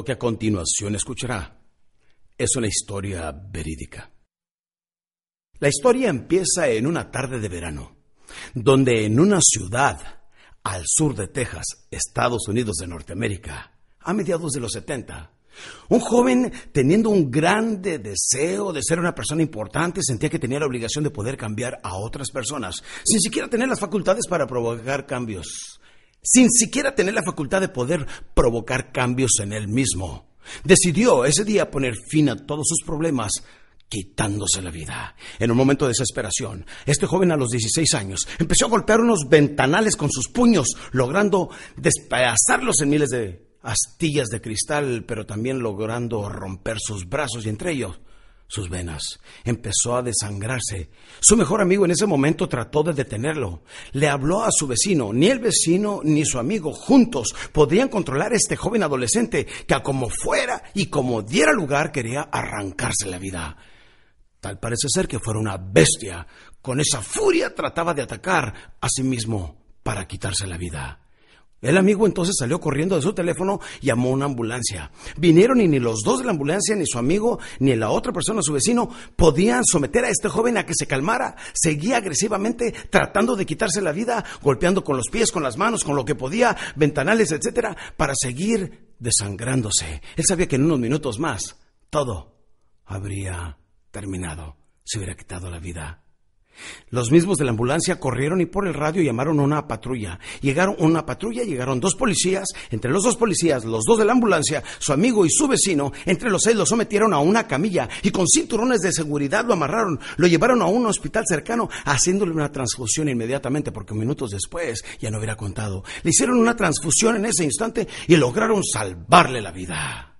Lo que a continuación escuchará es una historia verídica. La historia empieza en una tarde de verano, donde en una ciudad al sur de Texas, Estados Unidos de Norteamérica, a mediados de los 70, un joven teniendo un grande deseo de ser una persona importante sentía que tenía la obligación de poder cambiar a otras personas, sin siquiera tener las facultades para provocar cambios sin siquiera tener la facultad de poder provocar cambios en él mismo. Decidió ese día poner fin a todos sus problemas quitándose la vida. En un momento de desesperación, este joven a los 16 años empezó a golpear unos ventanales con sus puños, logrando despedazarlos en miles de astillas de cristal, pero también logrando romper sus brazos y entre ellos sus venas. Empezó a desangrarse. Su mejor amigo en ese momento trató de detenerlo. Le habló a su vecino. Ni el vecino ni su amigo juntos podían controlar a este joven adolescente que a como fuera y como diera lugar quería arrancarse la vida. Tal parece ser que fuera una bestia. Con esa furia trataba de atacar a sí mismo para quitarse la vida. El amigo entonces salió corriendo de su teléfono llamó a una ambulancia. Vinieron y ni los dos de la ambulancia, ni su amigo, ni la otra persona, su vecino, podían someter a este joven a que se calmara. Seguía agresivamente tratando de quitarse la vida, golpeando con los pies, con las manos, con lo que podía, ventanales, etcétera, para seguir desangrándose. Él sabía que en unos minutos más todo habría terminado. Se hubiera quitado la vida. Los mismos de la ambulancia corrieron y por el radio llamaron a una patrulla. Llegaron una patrulla, llegaron dos policías, entre los dos policías, los dos de la ambulancia, su amigo y su vecino, entre los seis lo sometieron a una camilla y con cinturones de seguridad lo amarraron, lo llevaron a un hospital cercano, haciéndole una transfusión inmediatamente porque minutos después ya no hubiera contado. Le hicieron una transfusión en ese instante y lograron salvarle la vida.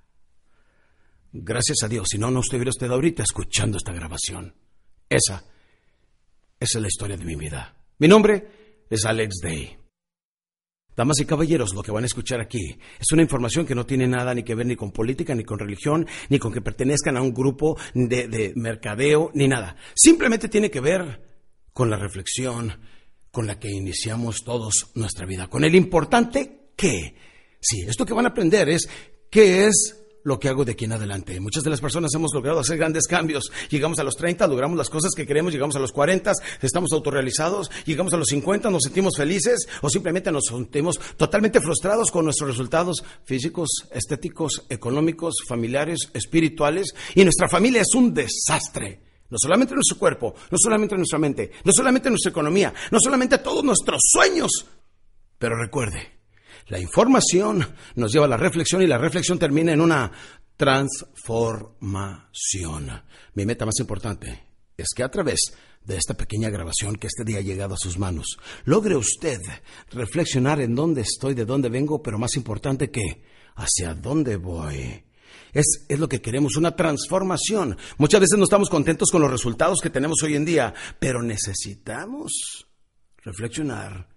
Gracias a Dios, si no, no estuviera usted ahorita escuchando esta grabación. Esa esa es la historia de mi vida. Mi nombre es Alex Day. Damas y caballeros, lo que van a escuchar aquí es una información que no tiene nada ni que ver ni con política, ni con religión, ni con que pertenezcan a un grupo de, de mercadeo, ni nada. Simplemente tiene que ver con la reflexión con la que iniciamos todos nuestra vida, con el importante que. Sí, esto que van a aprender es qué es lo que hago de aquí en adelante. Muchas de las personas hemos logrado hacer grandes cambios. Llegamos a los 30, logramos las cosas que queremos, llegamos a los 40, estamos autorrealizados, llegamos a los 50, nos sentimos felices o simplemente nos sentimos totalmente frustrados con nuestros resultados físicos, estéticos, económicos, familiares, espirituales y nuestra familia es un desastre. No solamente nuestro cuerpo, no solamente nuestra mente, no solamente nuestra economía, no solamente todos nuestros sueños. Pero recuerde, la información nos lleva a la reflexión y la reflexión termina en una transformación. Mi meta más importante es que a través de esta pequeña grabación que este día ha llegado a sus manos, logre usted reflexionar en dónde estoy, de dónde vengo, pero más importante que hacia dónde voy. Es, es, lo que queremos, una transformación. Muchas veces no estamos contentos con los resultados que tenemos hoy en día, pero necesitamos reflexionar,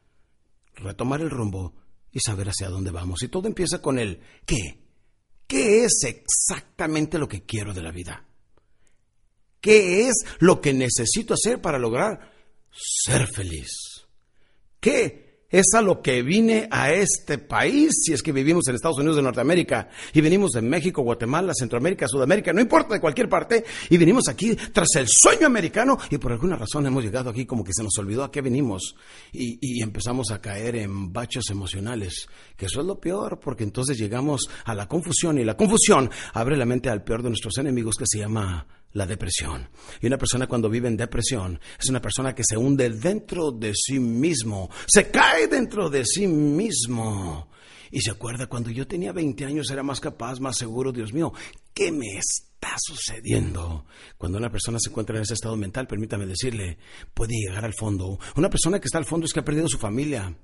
retomar el rumbo y saber hacia dónde vamos. Y todo empieza con el ¿qué? ¿Qué es exactamente lo que quiero de la vida? ¿Qué es lo que necesito hacer para lograr ser feliz? ¿Qué es a lo que vine a este país, si es que vivimos en Estados Unidos de Norteamérica, y venimos de México, Guatemala, Centroamérica, Sudamérica, no importa de cualquier parte, y venimos aquí tras el sueño americano, y por alguna razón hemos llegado aquí como que se nos olvidó a qué venimos, y, y empezamos a caer en bachos emocionales, que eso es lo peor, porque entonces llegamos a la confusión, y la confusión abre la mente al peor de nuestros enemigos que se llama la depresión. Y una persona cuando vive en depresión es una persona que se hunde dentro de sí mismo, se cae dentro de sí mismo. Y se acuerda, cuando yo tenía 20 años era más capaz, más seguro, Dios mío, ¿qué me está sucediendo? Cuando una persona se encuentra en ese estado mental, permítame decirle, puede llegar al fondo. Una persona que está al fondo es que ha perdido su familia,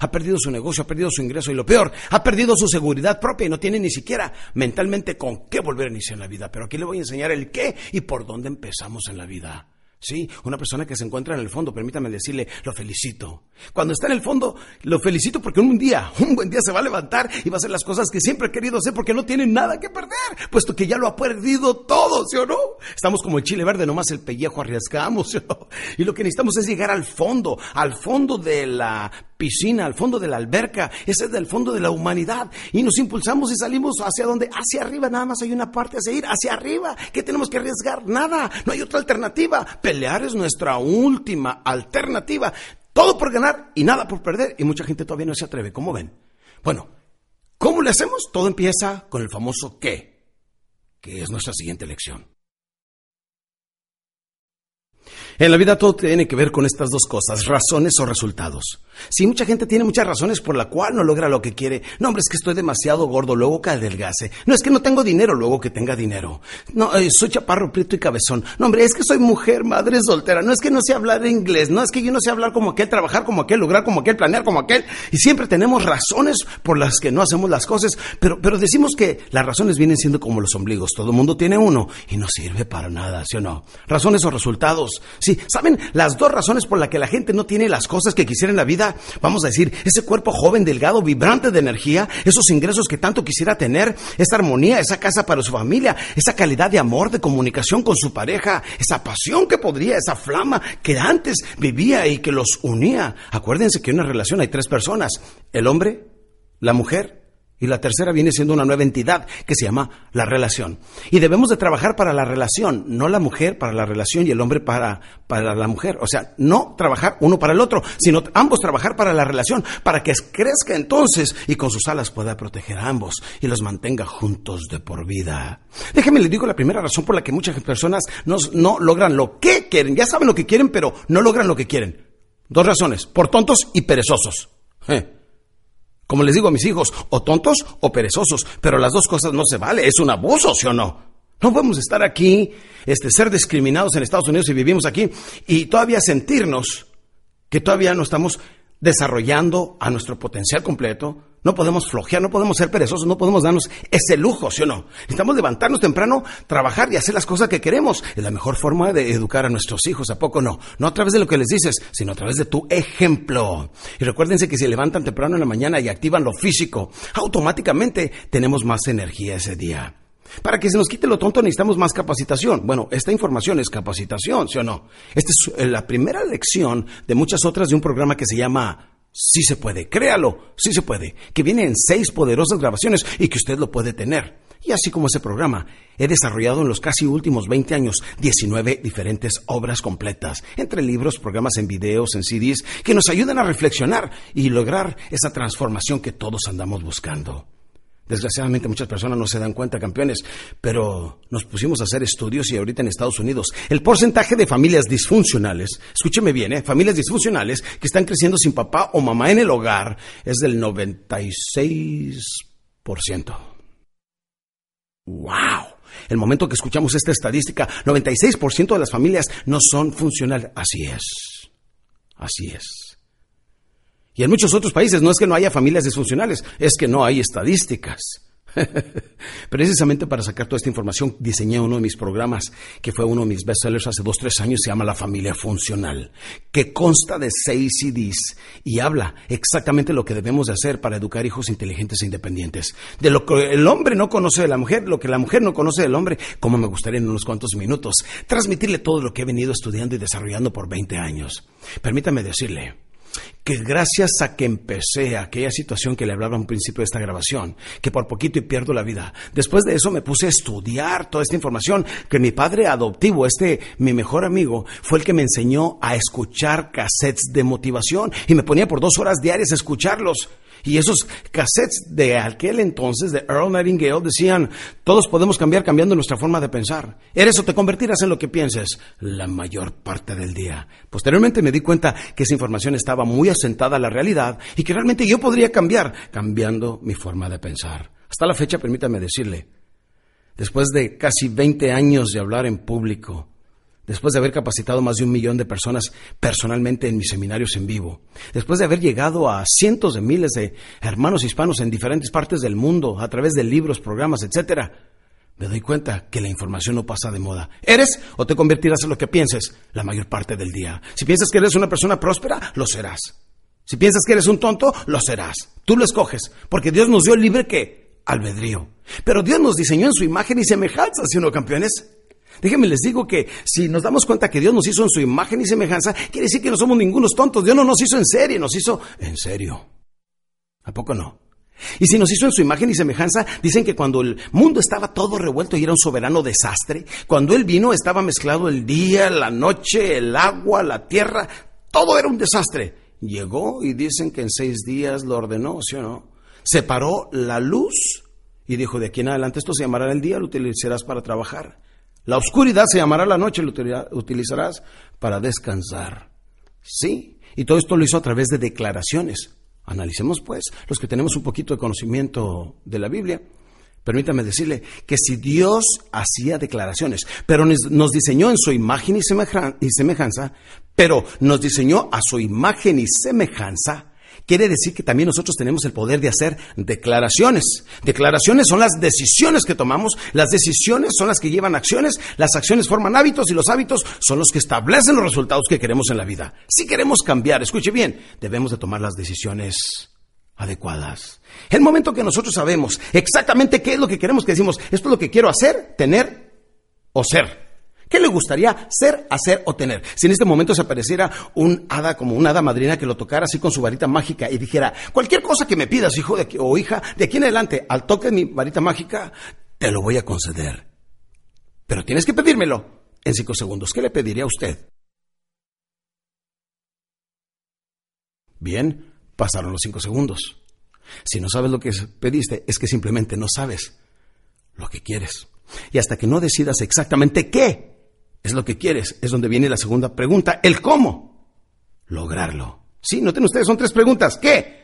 ha perdido su negocio, ha perdido su ingreso y lo peor, ha perdido su seguridad propia y no tiene ni siquiera mentalmente con qué volver a iniciar la vida. Pero aquí le voy a enseñar el qué y por dónde empezamos en la vida. Sí, una persona que se encuentra en el fondo, permítame decirle, lo felicito. Cuando está en el fondo, lo felicito porque un día, un buen día se va a levantar y va a hacer las cosas que siempre ha querido hacer porque no tiene nada que perder, puesto que ya lo ha perdido todo, ¿sí o no? Estamos como el chile verde, nomás el pellejo arriesgamos. Y lo que necesitamos es llegar al fondo, al fondo de la piscina, al fondo de la alberca, ese es el fondo de la humanidad. Y nos impulsamos y salimos hacia donde, hacia arriba, nada más hay una parte a seguir, hacia arriba. ¿Qué tenemos que arriesgar? Nada, no hay otra alternativa. Pelear es nuestra última alternativa. Todo por ganar y nada por perder. Y mucha gente todavía no se atreve. ¿Cómo ven? Bueno, ¿cómo le hacemos? Todo empieza con el famoso qué, que es nuestra siguiente lección. En la vida todo tiene que ver con estas dos cosas, razones o resultados. Si mucha gente tiene muchas razones por la cual no logra lo que quiere, no hombre, es que estoy demasiado gordo, luego que adelgase. No es que no tengo dinero, luego que tenga dinero. No, eh, soy chaparro, prieto y cabezón. No hombre, es que soy mujer, madre soltera. No es que no sé hablar inglés, no es que yo no sé hablar como aquel, trabajar como aquel, lograr como aquel, planear como aquel. Y siempre tenemos razones por las que no hacemos las cosas, pero, pero decimos que las razones vienen siendo como los ombligos. Todo mundo tiene uno y no sirve para nada, ¿sí o no? Razones o resultados. ¿Saben las dos razones por las que la gente no tiene las cosas que quisiera en la vida? Vamos a decir, ese cuerpo joven, delgado, vibrante de energía, esos ingresos que tanto quisiera tener, esa armonía, esa casa para su familia, esa calidad de amor, de comunicación con su pareja, esa pasión que podría, esa flama que antes vivía y que los unía. Acuérdense que en una relación hay tres personas, el hombre, la mujer y la tercera viene siendo una nueva entidad que se llama la relación. Y debemos de trabajar para la relación, no la mujer para la relación y el hombre para, para la mujer. O sea, no trabajar uno para el otro, sino ambos trabajar para la relación, para que crezca entonces y con sus alas pueda proteger a ambos y los mantenga juntos de por vida. Déjeme le digo la primera razón por la que muchas personas no, no logran lo que quieren. Ya saben lo que quieren, pero no logran lo que quieren. Dos razones, por tontos y perezosos. Eh. Como les digo a mis hijos, o tontos o perezosos, pero las dos cosas no se vale, es un abuso, ¿sí o no? No podemos estar aquí, este, ser discriminados en Estados Unidos y vivimos aquí y todavía sentirnos que todavía no estamos desarrollando a nuestro potencial completo, no podemos flojear, no podemos ser perezosos, no podemos darnos ese lujo, ¿sí o no? Necesitamos levantarnos temprano, trabajar y hacer las cosas que queremos. Es la mejor forma de educar a nuestros hijos, ¿a poco no? No a través de lo que les dices, sino a través de tu ejemplo. Y recuérdense que si levantan temprano en la mañana y activan lo físico, automáticamente tenemos más energía ese día. Para que se nos quite lo tonto necesitamos más capacitación. Bueno, esta información es capacitación, ¿sí o no? Esta es la primera lección de muchas otras de un programa que se llama Sí se puede, créalo, sí se puede, que viene en seis poderosas grabaciones y que usted lo puede tener. Y así como ese programa, he desarrollado en los casi últimos 20 años 19 diferentes obras completas, entre libros, programas en videos, en CDs, que nos ayudan a reflexionar y lograr esa transformación que todos andamos buscando. Desgraciadamente muchas personas no se dan cuenta, campeones, pero nos pusimos a hacer estudios y ahorita en Estados Unidos el porcentaje de familias disfuncionales, escúcheme bien, ¿eh? familias disfuncionales que están creciendo sin papá o mamá en el hogar es del 96%. ¡Wow! El momento que escuchamos esta estadística, 96% de las familias no son funcionales. Así es. Así es. Y en muchos otros países no es que no haya familias disfuncionales, es que no hay estadísticas. Precisamente para sacar toda esta información diseñé uno de mis programas, que fue uno de mis bestsellers hace dos, tres años, se llama La Familia Funcional, que consta de seis CDs y habla exactamente lo que debemos de hacer para educar hijos inteligentes e independientes. De lo que el hombre no conoce de la mujer, lo que la mujer no conoce del hombre, como me gustaría en unos cuantos minutos, transmitirle todo lo que he venido estudiando y desarrollando por 20 años. Permítame decirle, que gracias a que empecé aquella situación que le hablaba al principio de esta grabación, que por poquito y pierdo la vida, después de eso me puse a estudiar toda esta información, que mi padre adoptivo, este mi mejor amigo, fue el que me enseñó a escuchar cassettes de motivación y me ponía por dos horas diarias a escucharlos. Y esos cassettes de aquel entonces, de Earl Nightingale, decían, todos podemos cambiar cambiando nuestra forma de pensar. Eres o te convertirás en lo que pienses la mayor parte del día. Posteriormente me di cuenta que esa información estaba muy asentada a la realidad y que realmente yo podría cambiar cambiando mi forma de pensar. Hasta la fecha, permítame decirle, después de casi 20 años de hablar en público, después de haber capacitado más de un millón de personas personalmente en mis seminarios en vivo, después de haber llegado a cientos de miles de hermanos hispanos en diferentes partes del mundo a través de libros, programas, etc., me doy cuenta que la información no pasa de moda. ¿Eres o te convertirás en lo que pienses la mayor parte del día? Si piensas que eres una persona próspera, lo serás. Si piensas que eres un tonto, lo serás. Tú lo escoges, porque Dios nos dio libre que albedrío. Pero Dios nos diseñó en su imagen y semejanza, ¿sí no, campeones? Déjenme les digo que si nos damos cuenta que Dios nos hizo en su imagen y semejanza, quiere decir que no somos ningunos tontos. Dios no nos hizo en serio, nos hizo en serio. ¿A poco no? Y si nos hizo en su imagen y semejanza, dicen que cuando el mundo estaba todo revuelto y era un soberano desastre, cuando Él vino estaba mezclado el día, la noche, el agua, la tierra, todo era un desastre. Llegó y dicen que en seis días lo ordenó, ¿sí o no? Separó la luz y dijo, de aquí en adelante esto se llamará el día, lo utilizarás para trabajar. La oscuridad se llamará la noche, lo utilizarás para descansar. Sí, y todo esto lo hizo a través de declaraciones. Analicemos pues los que tenemos un poquito de conocimiento de la Biblia. Permítame decirle que si Dios hacía declaraciones, pero nos diseñó en su imagen y semejanza, pero nos diseñó a su imagen y semejanza, quiere decir que también nosotros tenemos el poder de hacer declaraciones. Declaraciones son las decisiones que tomamos, las decisiones son las que llevan acciones, las acciones forman hábitos y los hábitos son los que establecen los resultados que queremos en la vida. Si queremos cambiar, escuche bien, debemos de tomar las decisiones adecuadas. El momento que nosotros sabemos exactamente qué es lo que queremos, que decimos, esto es lo que quiero hacer, tener o ser. ¿Qué le gustaría ser, hacer o tener? Si en este momento se apareciera un hada como una hada madrina que lo tocara así con su varita mágica y dijera, cualquier cosa que me pidas, hijo de o hija, de aquí en adelante, al toque de mi varita mágica, te lo voy a conceder. Pero tienes que pedírmelo en cinco segundos. ¿Qué le pediría a usted? Bien, pasaron los cinco segundos. Si no sabes lo que pediste, es que simplemente no sabes lo que quieres. Y hasta que no decidas exactamente qué es lo que quieres. Es donde viene la segunda pregunta, el cómo lograrlo. Sí, noten ustedes, son tres preguntas. ¿Qué?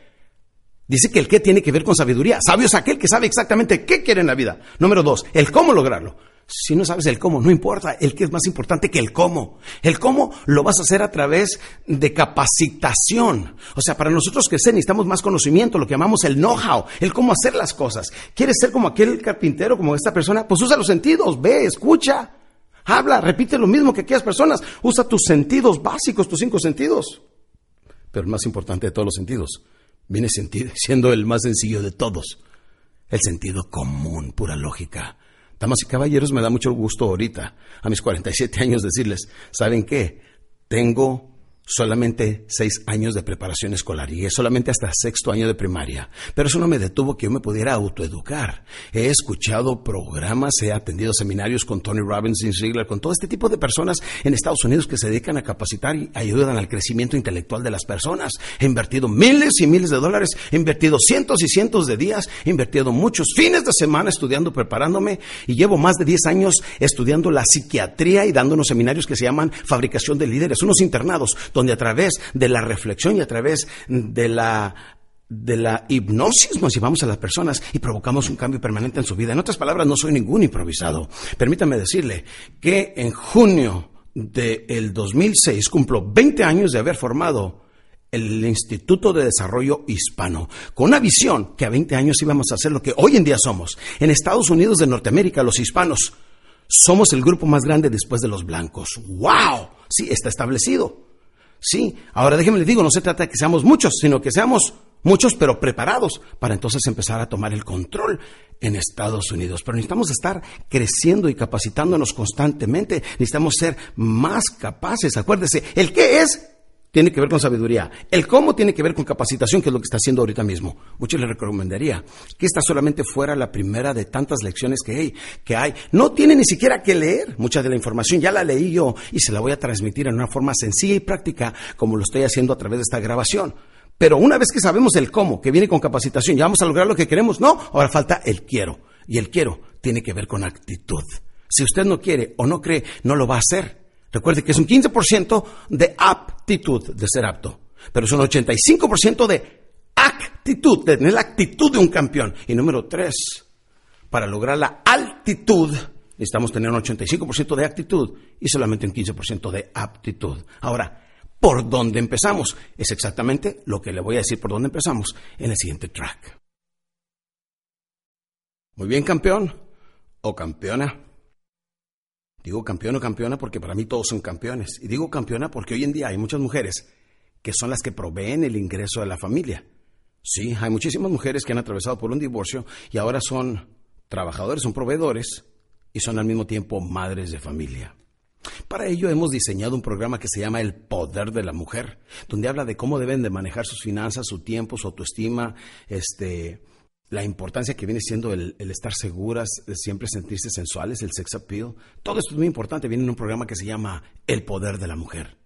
Dice que el qué tiene que ver con sabiduría. Sabio es aquel que sabe exactamente qué quiere en la vida. Número dos, el cómo lograrlo. Si no sabes el cómo, no importa, el qué es más importante que el cómo. El cómo lo vas a hacer a través de capacitación. O sea, para nosotros que sé, necesitamos más conocimiento, lo que llamamos el know-how, el cómo hacer las cosas. ¿Quieres ser como aquel carpintero, como esta persona? Pues usa los sentidos, ve, escucha. Habla, repite lo mismo que aquellas personas. Usa tus sentidos básicos, tus cinco sentidos. Pero el más importante de todos los sentidos viene siendo el más sencillo de todos. El sentido común, pura lógica. Damas y caballeros, me da mucho gusto ahorita, a mis 47 años, decirles, ¿saben qué? Tengo solamente seis años de preparación escolar y solamente hasta sexto año de primaria. Pero eso no me detuvo que yo me pudiera autoeducar. He escuchado programas, he atendido seminarios con Tony Robbins y Ziegler, con todo este tipo de personas en Estados Unidos que se dedican a capacitar y ayudan al crecimiento intelectual de las personas. He invertido miles y miles de dólares, he invertido cientos y cientos de días, he invertido muchos fines de semana estudiando, preparándome y llevo más de diez años estudiando la psiquiatría y dando unos seminarios que se llaman fabricación de líderes, unos internados donde a través de la reflexión y a través de la de la hipnosis nos llevamos a las personas y provocamos un cambio permanente en su vida. En otras palabras, no soy ningún improvisado. Permítame decirle que en junio del 2006 cumplo 20 años de haber formado el Instituto de Desarrollo Hispano, con una visión que a 20 años íbamos a hacer lo que hoy en día somos. En Estados Unidos de Norteamérica, los hispanos somos el grupo más grande después de los blancos. ¡Wow! Sí, está establecido. Sí, ahora déjenme les digo, no se trata de que seamos muchos, sino que seamos muchos pero preparados para entonces empezar a tomar el control en Estados Unidos. Pero necesitamos estar creciendo y capacitándonos constantemente, necesitamos ser más capaces. Acuérdese, el qué es tiene que ver con sabiduría. El cómo tiene que ver con capacitación, que es lo que está haciendo ahorita mismo. Mucho le recomendaría que esta solamente fuera la primera de tantas lecciones que hay, que hay. No tiene ni siquiera que leer mucha de la información. Ya la leí yo y se la voy a transmitir en una forma sencilla y práctica, como lo estoy haciendo a través de esta grabación. Pero una vez que sabemos el cómo, que viene con capacitación, ya vamos a lograr lo que queremos, no, ahora falta el quiero. Y el quiero tiene que ver con actitud. Si usted no quiere o no cree, no lo va a hacer. Recuerde que es un 15% de aptitud de ser apto, pero es un 85% de actitud, de tener la actitud de un campeón. Y número tres, para lograr la altitud, necesitamos tener un 85% de actitud y solamente un 15% de aptitud. Ahora, ¿por dónde empezamos? Es exactamente lo que le voy a decir por dónde empezamos en el siguiente track. Muy bien, campeón. o campeona. Digo campeón o campeona porque para mí todos son campeones. Y digo campeona porque hoy en día hay muchas mujeres que son las que proveen el ingreso de la familia. Sí, hay muchísimas mujeres que han atravesado por un divorcio y ahora son trabajadores, son proveedores y son al mismo tiempo madres de familia. Para ello hemos diseñado un programa que se llama El Poder de la Mujer, donde habla de cómo deben de manejar sus finanzas, su tiempo, su autoestima, este, la importancia que viene siendo el, estar seguras, siempre sentirse sensuales, el sex appeal. Todo esto es muy importante, viene en un programa que se llama El Poder de la Mujer.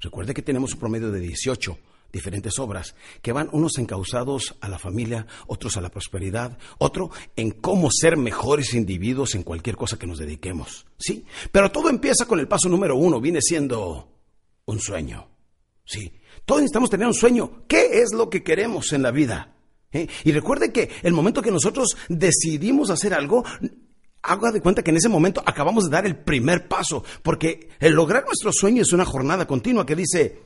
Recuerde que tenemos un promedio de 18 diferentes obras, que van unos encausados a la familia, otros a la prosperidad, otro en cómo ser mejores individuos en cualquier cosa que nos dediquemos. ¿Sí? Pero todo empieza con el paso número uno, viene siendo un sueño. Sí, todos necesitamos tener un sueño. ¿Qué es lo que queremos en la vida? ¿Eh? Y recuerde que el momento que nosotros decidimos hacer algo, haga de cuenta que en ese momento acabamos de dar el primer paso, porque el lograr nuestro sueño es una jornada continua que dice,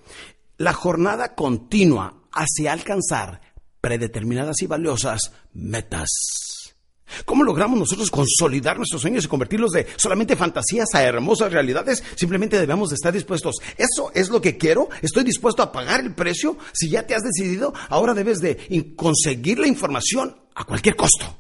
la jornada continua hacia alcanzar predeterminadas y valiosas metas. ¿Cómo logramos nosotros consolidar nuestros sueños y convertirlos de solamente fantasías a hermosas realidades? Simplemente debemos de estar dispuestos. Eso es lo que quiero. Estoy dispuesto a pagar el precio. Si ya te has decidido, ahora debes de conseguir la información a cualquier costo.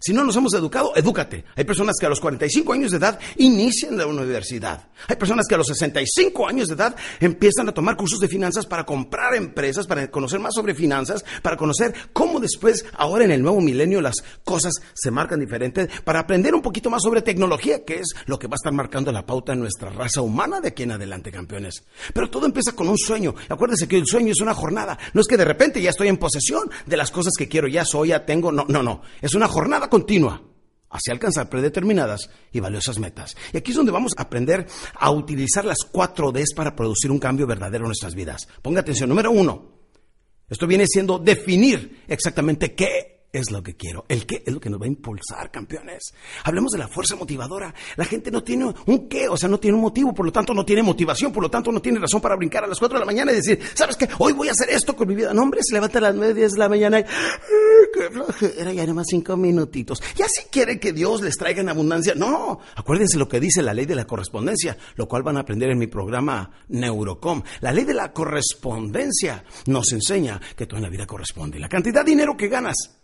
Si no nos hemos educado, edúcate. Hay personas que a los 45 años de edad inician la universidad. Hay personas que a los 65 años de edad empiezan a tomar cursos de finanzas para comprar empresas, para conocer más sobre finanzas, para conocer cómo después, ahora en el nuevo milenio, las cosas se marcan diferente, para aprender un poquito más sobre tecnología, que es lo que va a estar marcando la pauta en nuestra raza humana de aquí en adelante, campeones. Pero todo empieza con un sueño. Acuérdense que el sueño es una jornada. No es que de repente ya estoy en posesión de las cosas que quiero, ya soy, ya tengo. No, no, no. Es una jornada continua hacia alcanzar predeterminadas y valiosas metas. Y aquí es donde vamos a aprender a utilizar las cuatro Ds para producir un cambio verdadero en nuestras vidas. Ponga atención, número uno, esto viene siendo definir exactamente qué es lo que quiero. El qué es lo que nos va a impulsar, campeones. Hablemos de la fuerza motivadora. La gente no tiene un qué, o sea, no tiene un motivo, por lo tanto no tiene motivación, por lo tanto no tiene razón para brincar a las 4 de la mañana y decir, ¿sabes qué? Hoy voy a hacer esto con mi vida. No, hombre, se levanta a las 9, 10 de la mañana y, qué flojera, ya más cinco minutitos. Ya si quiere que Dios les traiga en abundancia. No, acuérdense lo que dice la ley de la correspondencia, lo cual van a aprender en mi programa Neurocom. La ley de la correspondencia nos enseña que toda la vida corresponde. La cantidad de dinero que ganas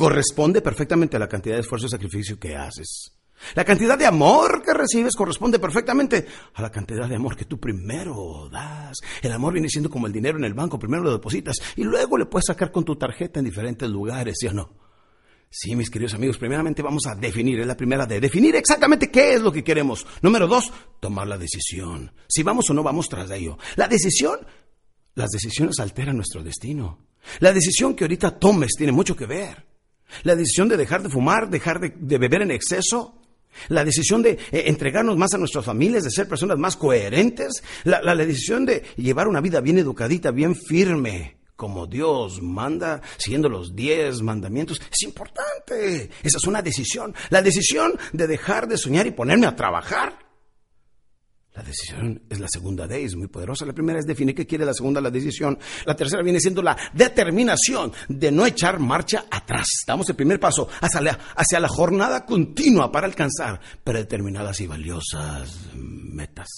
corresponde perfectamente a la cantidad de esfuerzo y sacrificio que haces. La cantidad de amor que recibes corresponde perfectamente a la cantidad de amor que tú primero das. El amor viene siendo como el dinero en el banco, primero lo depositas y luego le puedes sacar con tu tarjeta en diferentes lugares, ¿sí o no? Sí, mis queridos amigos, primeramente vamos a definir, es la primera de definir exactamente qué es lo que queremos. Número dos, tomar la decisión. Si vamos o no vamos tras de ello. La decisión, las decisiones alteran nuestro destino. La decisión que ahorita tomes tiene mucho que ver. La decisión de dejar de fumar, dejar de, beber en exceso, la decisión de eh, entregarnos más a nuestras familias, de ser personas más coherentes, la, la, decisión de llevar una vida bien educadita, bien firme, como Dios manda, siguiendo los diez mandamientos, es importante. Esa es una decisión. La decisión de dejar de soñar y ponerme a trabajar. La decisión es la segunda D, es muy poderosa. La primera es definir qué quiere, la segunda la decisión. La tercera viene siendo la determinación de no echar marcha atrás. Damos el primer paso hacia la, hacia la jornada continua para alcanzar predeterminadas y valiosas metas.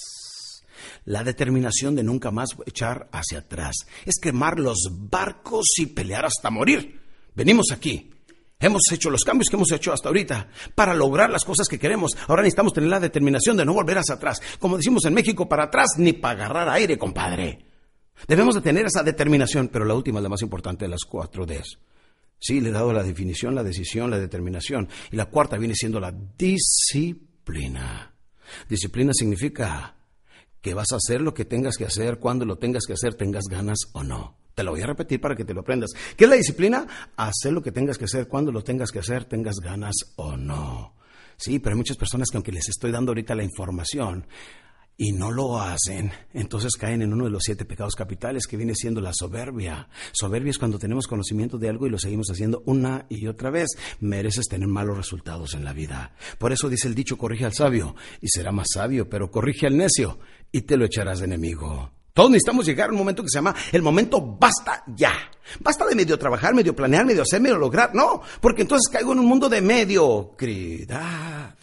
La determinación de nunca más echar hacia atrás es quemar los barcos y pelear hasta morir. Venimos aquí Hemos hecho los cambios que hemos hecho hasta ahorita para lograr las cosas que queremos. Ahora necesitamos tener la determinación de no volver hacia atrás. Como decimos en México, para atrás ni para agarrar aire, compadre. Debemos de tener esa determinación, pero la última es la más importante de las cuatro Ds. Sí, le he dado la definición, la decisión, la determinación. Y la cuarta viene siendo la disciplina. Disciplina significa que vas a hacer lo que tengas que hacer, cuando lo tengas que hacer, tengas ganas o no. Te lo voy a repetir para que te lo aprendas. ¿Qué es la disciplina? Hacer lo que tengas que hacer, cuando lo tengas que hacer, tengas ganas o no. Sí, pero hay muchas personas que aunque les estoy dando ahorita la información y no lo hacen, entonces caen en uno de los siete pecados capitales que viene siendo la soberbia. Soberbia es cuando tenemos conocimiento de algo y lo seguimos haciendo una y otra vez. Mereces tener malos resultados en la vida. Por eso dice el dicho, corrige al sabio y será más sabio, pero corrige al necio y te lo echarás de enemigo. Todos necesitamos llegar a un momento que se llama el momento basta ya. Basta de medio trabajar, medio planear, medio hacer, medio lograr. No, porque entonces caigo en un mundo de mediocridad.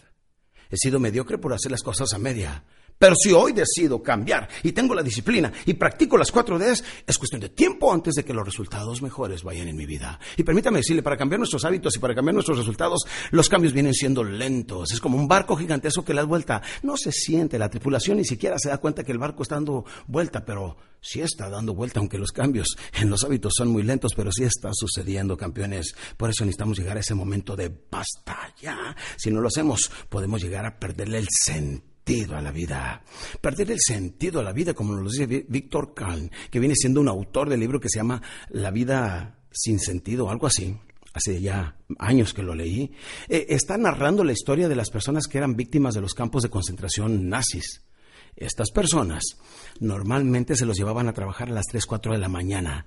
He sido mediocre por hacer las cosas a media. Pero si hoy decido cambiar y tengo la disciplina y practico las cuatro Ds, es cuestión de tiempo antes de que los resultados mejores vayan en mi vida. Y permítame decirle, para cambiar nuestros hábitos y para cambiar nuestros resultados, los cambios vienen siendo lentos. Es como un barco gigantesco que le da vuelta. No se siente, la tripulación ni siquiera se da cuenta que el barco está dando vuelta, pero sí está dando vuelta, aunque los cambios en los hábitos son muy lentos, pero sí está sucediendo, campeones. Por eso necesitamos llegar a ese momento de basta ya. Si no lo hacemos, podemos llegar a perderle el sentido a la vida. Perder el sentido a la vida, como nos lo dice Víctor Kahn, que viene siendo un autor del libro que se llama La vida sin sentido, algo así. Hace ya años que lo leí. Eh, está narrando la historia de las personas que eran víctimas de los campos de concentración nazis. Estas personas normalmente se los llevaban a trabajar a las 3, 4 de la mañana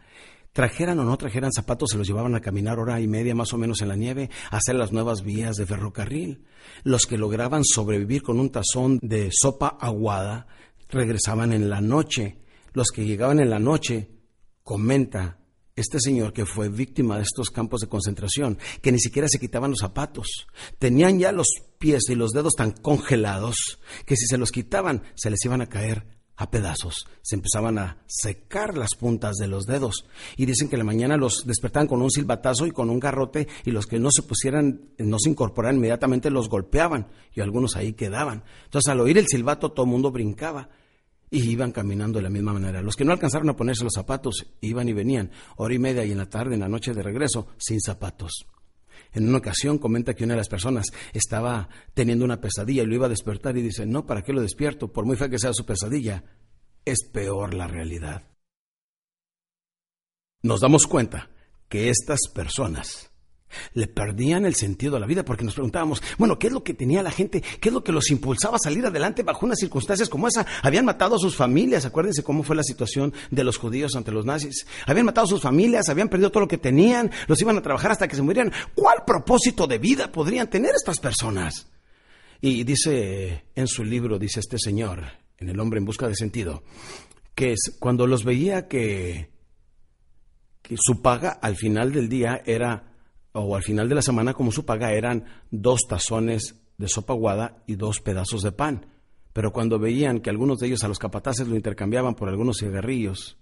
Trajeran o no trajeran zapatos, se los llevaban a caminar hora y media más o menos en la nieve, a hacer las nuevas vías de ferrocarril. Los que lograban sobrevivir con un tazón de sopa aguada regresaban en la noche. Los que llegaban en la noche, comenta este señor que fue víctima de estos campos de concentración, que ni siquiera se quitaban los zapatos. Tenían ya los pies y los dedos tan congelados que si se los quitaban se les iban a caer a pedazos, se empezaban a secar las puntas de los dedos y dicen que la mañana los despertaban con un silbatazo y con un garrote y los que no se pusieran, no se incorporaran inmediatamente los golpeaban y algunos ahí quedaban. Entonces al oír el silbato todo el mundo brincaba y iban caminando de la misma manera. Los que no alcanzaron a ponerse los zapatos iban y venían, hora y media y en la tarde, en la noche de regreso, sin zapatos. En una ocasión comenta que una de las personas estaba teniendo una pesadilla y lo iba a despertar y dice, no, ¿para qué lo despierto? Por muy fea que sea su pesadilla, es peor la realidad. Nos damos cuenta que estas personas le perdían el sentido a la vida porque nos preguntábamos, bueno, ¿qué es lo que tenía la gente? ¿Qué es lo que los impulsaba a salir adelante bajo unas circunstancias como esa? Habían matado a sus familias, acuérdense cómo fue la situación de los judíos ante los nazis. Habían matado a sus familias, habían perdido todo lo que tenían, los iban a trabajar hasta que se murieran. ¿Cuál propósito de vida podrían tener estas personas? Y dice en su libro, dice este señor, en El hombre en busca de sentido, que es cuando los veía que, que su paga al final del día era o al final de la semana como su paga eran dos tazones de sopa aguada y dos pedazos de pan. Pero cuando veían que algunos de ellos a los capataces lo intercambiaban por algunos cigarrillos,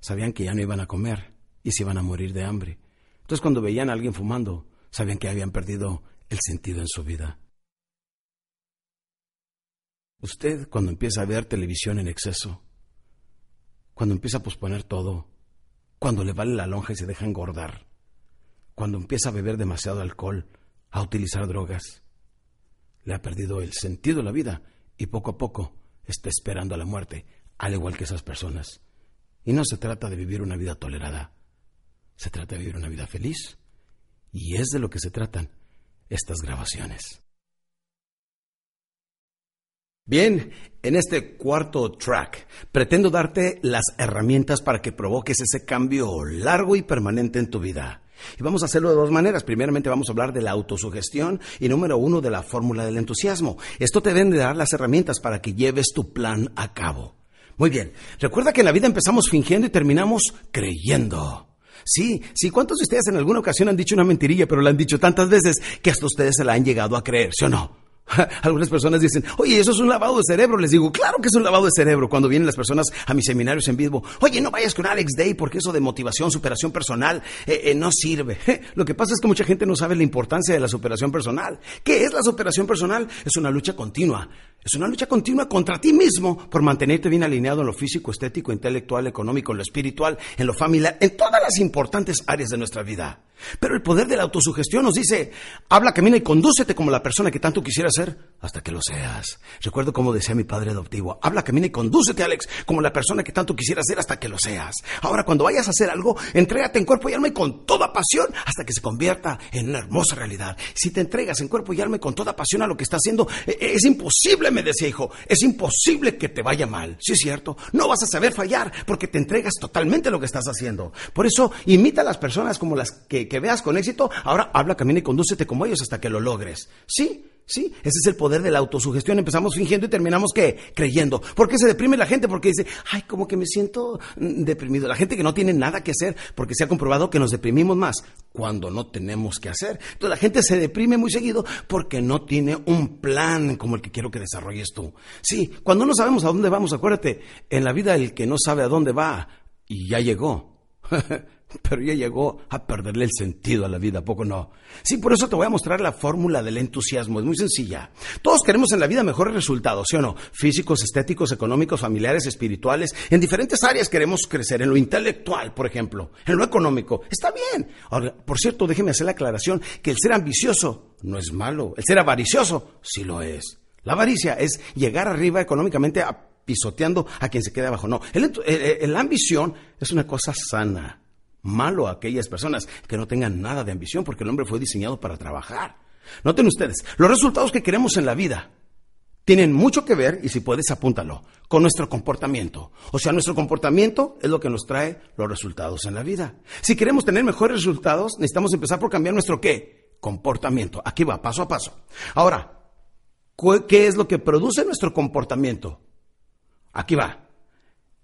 sabían que ya no iban a comer y se iban a morir de hambre. Entonces cuando veían a alguien fumando, sabían que habían perdido el sentido en su vida. Usted cuando empieza a ver televisión en exceso, cuando empieza a posponer todo, cuando le vale la lonja y se deja engordar, cuando empieza a beber demasiado alcohol, a utilizar drogas. Le ha perdido el sentido de la vida y poco a poco está esperando a la muerte, al igual que esas personas. Y no se trata de vivir una vida tolerada, se trata de vivir una vida feliz. Y es de lo que se tratan estas grabaciones. Bien, en este cuarto track pretendo darte las herramientas para que provoques ese cambio largo y permanente en tu vida. Y vamos a hacerlo de dos maneras. Primeramente vamos a hablar de la autosugestión y número uno de la fórmula del entusiasmo. Esto te deben de dar las herramientas para que lleves tu plan a cabo. Muy bien, recuerda que en la vida empezamos fingiendo y terminamos creyendo. Sí, sí, ¿cuántos de ustedes en alguna ocasión han dicho una mentirilla, pero la han dicho tantas veces que hasta ustedes se la han llegado a creer, ¿sí o no? Algunas personas dicen, oye, eso es un lavado de cerebro. Les digo, claro que es un lavado de cerebro. Cuando vienen las personas a mis seminarios en vivo, oye, no vayas con Alex Day porque eso de motivación, superación personal eh, eh, no sirve. Lo que pasa es que mucha gente no sabe la importancia de la superación personal. ¿Qué es la superación personal? Es una lucha continua. Es una lucha continua contra ti mismo por mantenerte bien alineado en lo físico, estético, intelectual, económico, en lo espiritual, en lo familiar, en todas las importantes áreas de nuestra vida. Pero el poder de la autosugestión nos dice, habla, camina y condúcete como la persona que tanto quisiera ser hasta que lo seas. Recuerdo como decía mi padre adoptivo, habla, camina y condúcete, Alex, como la persona que tanto quisiera ser hasta que lo seas. Ahora, cuando vayas a hacer algo, entrégate en cuerpo y alma y con toda pasión hasta que se convierta en una hermosa realidad. Si te entregas en cuerpo y alma y con toda pasión a lo que estás haciendo, e, es imposible, me decía hijo, es imposible que te vaya mal. Sí es cierto, no vas a saber fallar porque te entregas totalmente lo que estás haciendo. Por eso, imita a las personas como las que que, veas con éxito, ahora habla, camina y condúcete como ellos hasta que lo logres. Sí, Sí, ese es el poder de la autosugestión. Empezamos fingiendo y terminamos creyendo. ¿Por qué se deprime la gente? Porque dice, ay, como que me siento mm, deprimido. La gente que no tiene nada que hacer, porque se ha comprobado que nos deprimimos más cuando no tenemos que hacer. Entonces la gente se deprime muy seguido porque no tiene un plan como el que quiero que desarrolles tú. Sí, cuando no sabemos a dónde vamos, acuérdate, en la vida el que no sabe a dónde va y ya llegó. pero ya llegó a perderle el sentido a la vida, poco no? Sí, por eso te voy a mostrar la fórmula del entusiasmo, es muy sencilla. Todos queremos en la vida mejores resultados, ¿sí o no? Físicos, estéticos, económicos, familiares, espirituales. En diferentes áreas queremos crecer, en lo intelectual, por ejemplo, en lo económico. Está bien. Ahora, por cierto, déjeme hacer la aclaración que el ser ambicioso no es malo, el ser avaricioso sí lo es. La avaricia es llegar arriba económicamente pisoteando a quien se quede abajo. No, la ambición es una cosa sana malo a aquellas personas que no tengan nada de ambición, porque el hombre fue diseñado para trabajar. Noten ustedes, los resultados que queremos en la vida tienen mucho que ver, y si puedes apúntalo, con nuestro comportamiento. O sea, nuestro comportamiento es lo que nos trae los resultados en la vida. Si queremos tener mejores resultados, necesitamos empezar por cambiar nuestro qué? Comportamiento. Aquí va, paso a paso. Ahora, ¿qué es lo que produce nuestro comportamiento? Aquí va.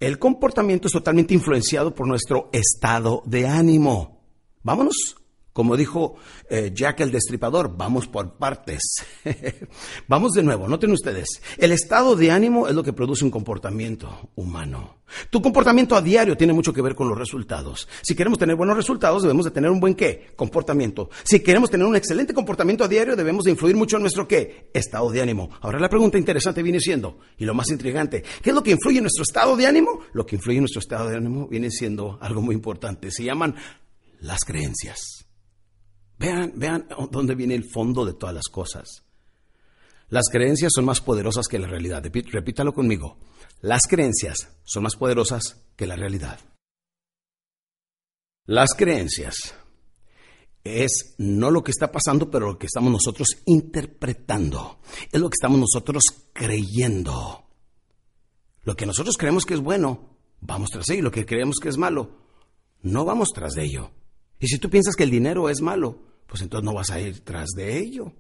El comportamiento es totalmente influenciado por nuestro estado de ánimo. Vámonos como dijo eh, Jack el Destripador, vamos por partes. vamos de nuevo, noten ustedes. El estado de ánimo es lo que produce un comportamiento humano. Tu comportamiento a diario tiene mucho que ver con los resultados. Si queremos tener buenos resultados, debemos de tener un buen qué? Comportamiento. Si queremos tener un excelente comportamiento a diario, debemos de influir mucho en nuestro qué? Estado de ánimo. Ahora la pregunta interesante viene siendo, y lo más intrigante, ¿qué es lo que influye en nuestro estado de ánimo? Lo que influye en nuestro estado de ánimo viene siendo algo muy importante. Se llaman las creencias. Vean, vean dónde viene el fondo de todas las cosas. Las creencias son más poderosas que la realidad. Repítalo conmigo. Las creencias son más poderosas que la realidad. Las creencias es no lo que está pasando, pero lo que estamos nosotros interpretando. Es lo que estamos nosotros creyendo. Lo que nosotros creemos que es bueno, vamos tras ello. Lo que creemos que es malo, no vamos tras de ello. Y si tú piensas que el dinero es malo, pues entonces no vas a ir tras de ello.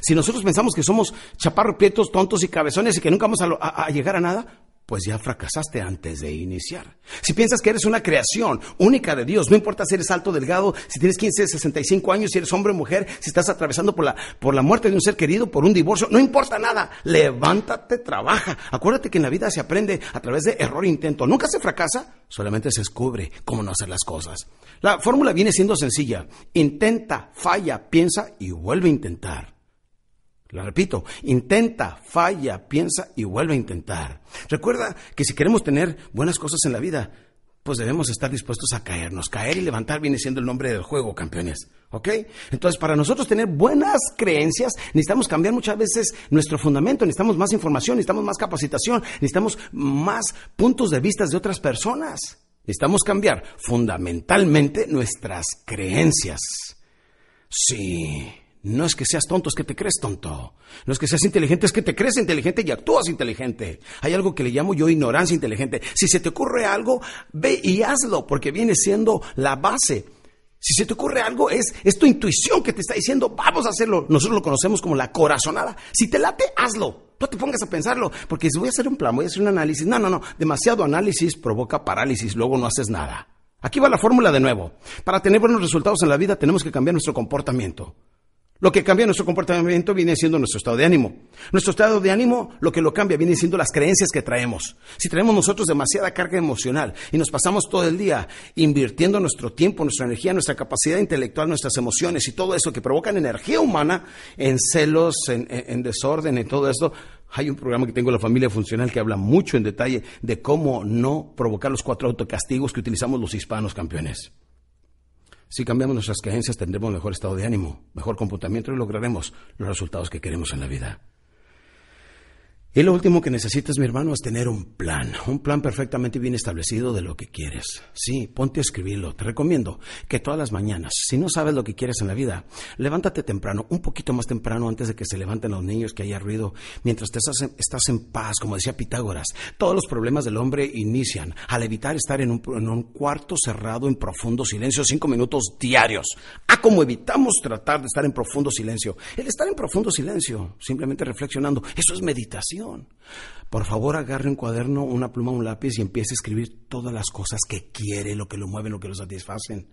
Si nosotros pensamos que somos chaparros, prietos, tontos y cabezones y que nunca vamos a, llegar a nada, pues ya fracasaste antes de iniciar. Si piensas que eres una creación única de Dios, no importa si eres alto, delgado, si tienes 15, 65 años, si eres hombre o mujer, si estás atravesando por la, por la muerte de un ser querido, por un divorcio, no importa nada. Levántate, trabaja. Acuérdate que en la vida se aprende a través de error e intento. Nunca se fracasa, solamente se descubre cómo no hacer las cosas. La fórmula viene siendo sencilla. Intenta, falla, piensa y vuelve a intentar. La repito, intenta, falla, piensa y vuelve a intentar. Recuerda que si queremos tener buenas cosas en la vida, pues debemos estar dispuestos a caernos. Caer y levantar viene siendo el nombre del juego, campeones. ¿Ok? Entonces, para nosotros tener buenas creencias, necesitamos cambiar muchas veces nuestro fundamento, necesitamos más información, necesitamos más capacitación, necesitamos más puntos de vista de otras personas. Necesitamos cambiar fundamentalmente nuestras creencias. Sí. No es que seas tonto, es que te crees tonto. No es que seas inteligente, es que te crees inteligente y actúas inteligente. Hay algo que le llamo yo ignorancia inteligente. Si se te ocurre algo, ve y hazlo, porque viene siendo la base. Si se te ocurre algo, es, es tu intuición que te está diciendo, vamos a hacerlo. Nosotros lo conocemos como la corazonada. Si te late, hazlo. No te pongas a pensarlo, porque si voy a hacer un plan, voy a hacer un análisis. No, no, no. Demasiado análisis provoca parálisis, luego no haces nada. Aquí va la fórmula de nuevo. Para tener buenos resultados en la vida tenemos que cambiar nuestro comportamiento. Lo que cambia nuestro comportamiento viene siendo nuestro estado de ánimo. Nuestro estado de ánimo, lo que lo cambia, viene siendo las creencias que traemos. Si traemos nosotros demasiada carga emocional y nos pasamos todo el día invirtiendo nuestro tiempo, nuestra energía, nuestra capacidad intelectual, nuestras emociones y todo eso que provocan energía humana en celos, en, desorden, en todo esto, hay un programa que tengo en la familia funcional que habla mucho en detalle de cómo no provocar los cuatro autocastigos que utilizamos los hispanos campeones. Si cambiamos nuestras creencias tendremos mejor estado de ánimo, mejor comportamiento y lograremos los resultados que queremos en la vida. Y lo último que necesitas, mi hermano, es tener un plan, un plan perfectamente bien establecido de lo que quieres. Sí, ponte a escribirlo. Te recomiendo que todas las mañanas, si no sabes lo que quieres en la vida, levántate temprano, un poquito más temprano antes de que se levanten los niños, que haya ruido, mientras te estás, en, paz, como decía Pitágoras. Todos los problemas del hombre inician al evitar estar en un, en un cuarto cerrado en profundo silencio cinco minutos diarios. Ah, como evitamos tratar de estar en profundo silencio. El estar en profundo silencio, simplemente reflexionando, eso es meditación. Por favor, agarre un cuaderno, una pluma, un lápiz y empiece a escribir todas las cosas que quiere, lo que lo mueve, lo que lo satisfacen.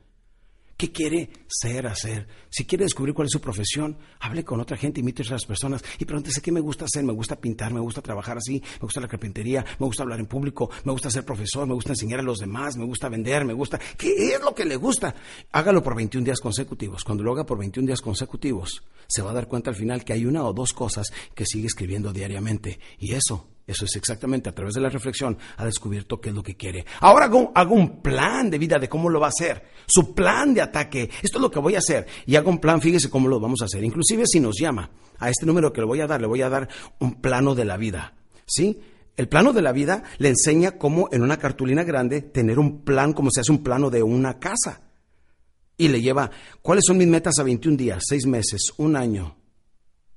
¿Qué quiere ser, hacer? Si quiere descubrir cuál es su profesión, hable con otra gente, imite a otras personas y pregúntese qué me gusta hacer. Me gusta pintar, me gusta trabajar así, me gusta la carpintería, me gusta hablar en público, me gusta ser profesor, me gusta enseñar a los demás, me gusta vender, me gusta. ¿Qué es lo que le gusta? Hágalo por 21 días consecutivos. Cuando lo haga por 21 días consecutivos, se va a dar cuenta al final que hay una o dos cosas que sigue escribiendo diariamente. Y eso eso es exactamente a través de la reflexión ha descubierto qué es lo que quiere. Ahora hago, un plan de vida de cómo lo va a hacer. Su plan de ataque. Esto es lo que voy a hacer. Y hago un plan, fíjese cómo lo vamos a hacer. Inclusive si nos llama a este número que le voy a dar, le voy a dar un plano de la vida. ¿Sí? El plano de la vida le enseña cómo en una cartulina grande tener un plan, como se hace un plano de una casa. Y le lleva, ¿cuáles son mis metas a 21 días, 6 meses, un año,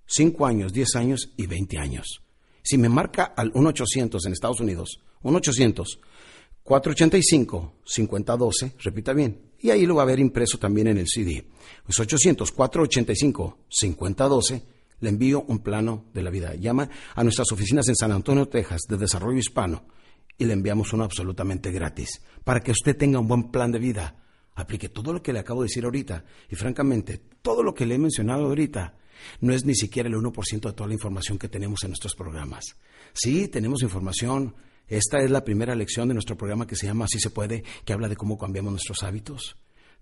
5 años, 10 años y 20 años? Si me marca al 1-800 en Estados Unidos, 1-800-485-5012, repita bien, y ahí lo va a ver impreso también en el CD. Pues 800-485-5012, le envío un plano de la vida. Llama a nuestras oficinas en San Antonio, Texas, de Desarrollo Hispano, y le enviamos uno absolutamente gratis, para que usted tenga un buen plan de vida. Aplique todo lo que le acabo de decir ahorita, y francamente, todo lo que le he mencionado ahorita, no es ni siquiera el 1% de toda la información que tenemos en nuestros programas. Sí, tenemos información. Esta es la primera lección de nuestro programa que se llama Así se puede, que habla de cómo cambiamos nuestros hábitos.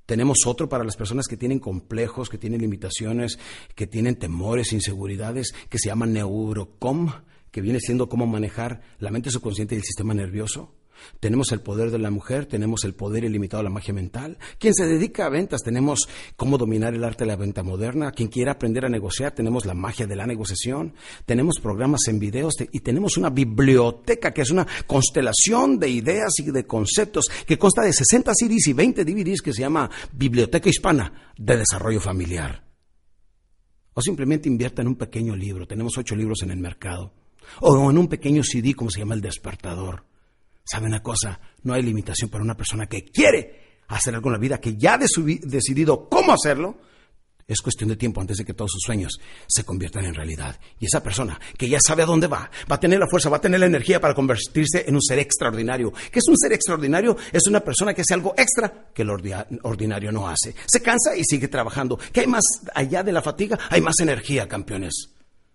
Tenemos otro para las personas que tienen complejos, que tienen limitaciones, que tienen temores, inseguridades, que se llama Neurocom, que viene siendo cómo manejar la mente subconsciente y el sistema nervioso. Tenemos el poder de la mujer, tenemos el poder ilimitado de la magia mental. Quien se dedica a ventas, tenemos cómo dominar el arte de la venta moderna. Quien quiera aprender a negociar, tenemos la magia de la negociación. Tenemos programas en videos y tenemos una biblioteca que es una constelación de ideas y de conceptos que consta de 60 CDs y 20 DVDs que se llama Biblioteca Hispana de Desarrollo Familiar. O simplemente invierta en un pequeño libro. Tenemos ocho libros en el mercado. O en un pequeño CD como se llama El Despertador. ¿Sabe una cosa? No hay limitación para una persona que quiere hacer algo en la vida, que ya ha decidido cómo hacerlo. Es cuestión de tiempo antes de que todos sus sueños se conviertan en realidad. Y esa persona que ya sabe a dónde va, va a tener la fuerza, va a tener la energía para convertirse en un ser extraordinario. ¿Qué es un ser extraordinario? Es una persona que hace algo extra que el ordinario no hace. Se cansa y sigue trabajando. ¿Qué hay más allá de la fatiga? Hay más energía, campeones.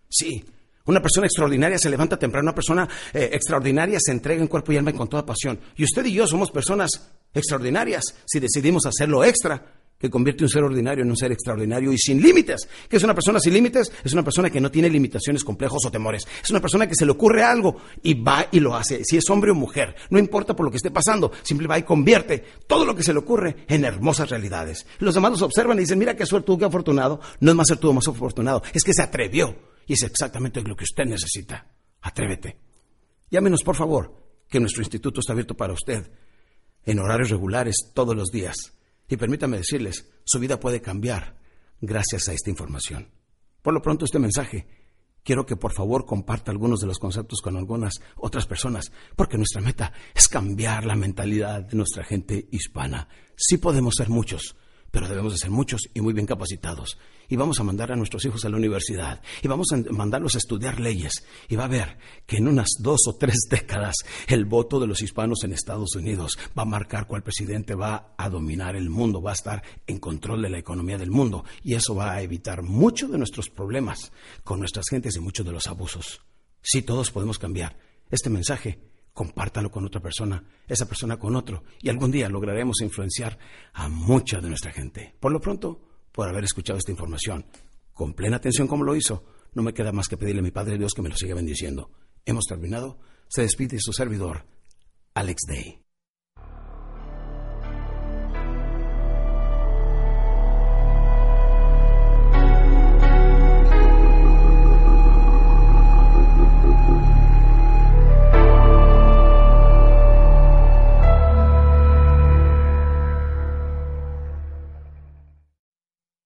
Sí, una persona extraordinaria se levanta temprano, una persona eh, extraordinaria se entrega en cuerpo y alma y con toda pasión. Y usted y yo somos personas extraordinarias si decidimos hacerlo extra, que convierte un ser ordinario en un ser extraordinario y sin límites. ¿Qué es una persona sin límites? Es una persona que no tiene limitaciones, complejos o temores. Es una persona que se le ocurre algo y va y lo hace. Si es hombre o mujer, no importa por lo que esté pasando, simplemente va y convierte todo lo que se le ocurre en hermosas realidades. Los demás los observan y dicen, mira qué suerte, qué afortunado. No es más ser tú más afortunado, es que se atrevió y es exactamente lo que usted necesita. Atrévete. Llámenos, por favor, que nuestro instituto está abierto para usted en horarios regulares todos los días. Y permítame decirles, su vida puede cambiar gracias a esta información. Por lo pronto, este mensaje, quiero que por favor comparta algunos de los conceptos con algunas otras personas, porque nuestra meta es cambiar la mentalidad de nuestra gente hispana. Sí podemos ser muchos, pero debemos de ser muchos y muy bien capacitados. Y vamos a mandar a nuestros hijos a la universidad y vamos a mandarlos a estudiar leyes. Y va a ver que en unas dos o tres décadas el voto de los hispanos en Estados Unidos va a marcar cuál presidente va a dominar el mundo, va a estar en control de la economía del mundo. Y eso va a evitar muchos de nuestros problemas con nuestras gentes y muchos de los abusos. Sí, todos podemos cambiar. Este mensaje compártalo con otra persona, esa persona con otro, y algún día lograremos influenciar a mucha de nuestra gente. Por lo pronto, por haber escuchado esta información, con plena atención como lo hizo, no me queda más que pedirle a mi Padre Dios que me lo siga bendiciendo. Hemos terminado. Se despide su servidor, Alex Day.